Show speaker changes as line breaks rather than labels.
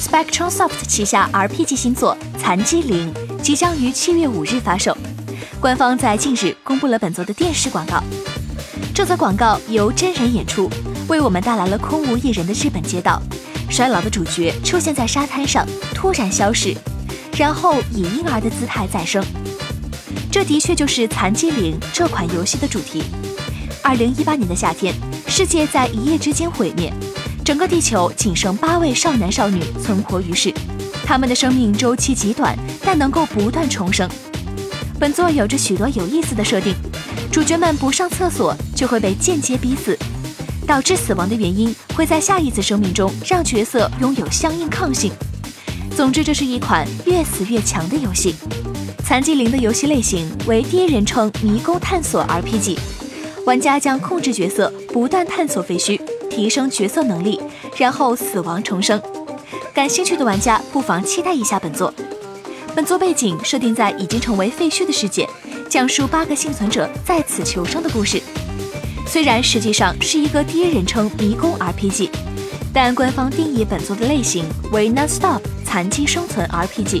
Spectrumsoft 旗下 RPG 新作《残机灵》即将于七月五日发售。官方在近日公布了本作的电视广告。这则广告由真人演出，为我们带来了空无一人的日本街道。衰老的主角出现在沙滩上，突然消失，然后以婴儿的姿态再生。这的确就是《残机灵》这款游戏的主题。二零一八年的夏天，世界在一夜之间毁灭，整个地球仅剩八位少男少女存活于世。他们的生命周期极短，但能够不断重生。本作有着许多有意思的设定，主角们不上厕所就会被间接逼死，导致死亡的原因会在下一次生命中让角色拥有相应抗性。总之，这是一款越死越强的游戏。残疾灵的游戏类型为第一人称迷宫探索 RPG，玩家将控制角色不断探索废墟，提升角色能力，然后死亡重生。感兴趣的玩家不妨期待一下本作。本作背景设定在已经成为废墟的世界，讲述八个幸存者在此求生的故事。虽然实际上是一个第一人称迷宫 RPG，但官方定义本作的类型为 Non-Stop 残疾生存 RPG。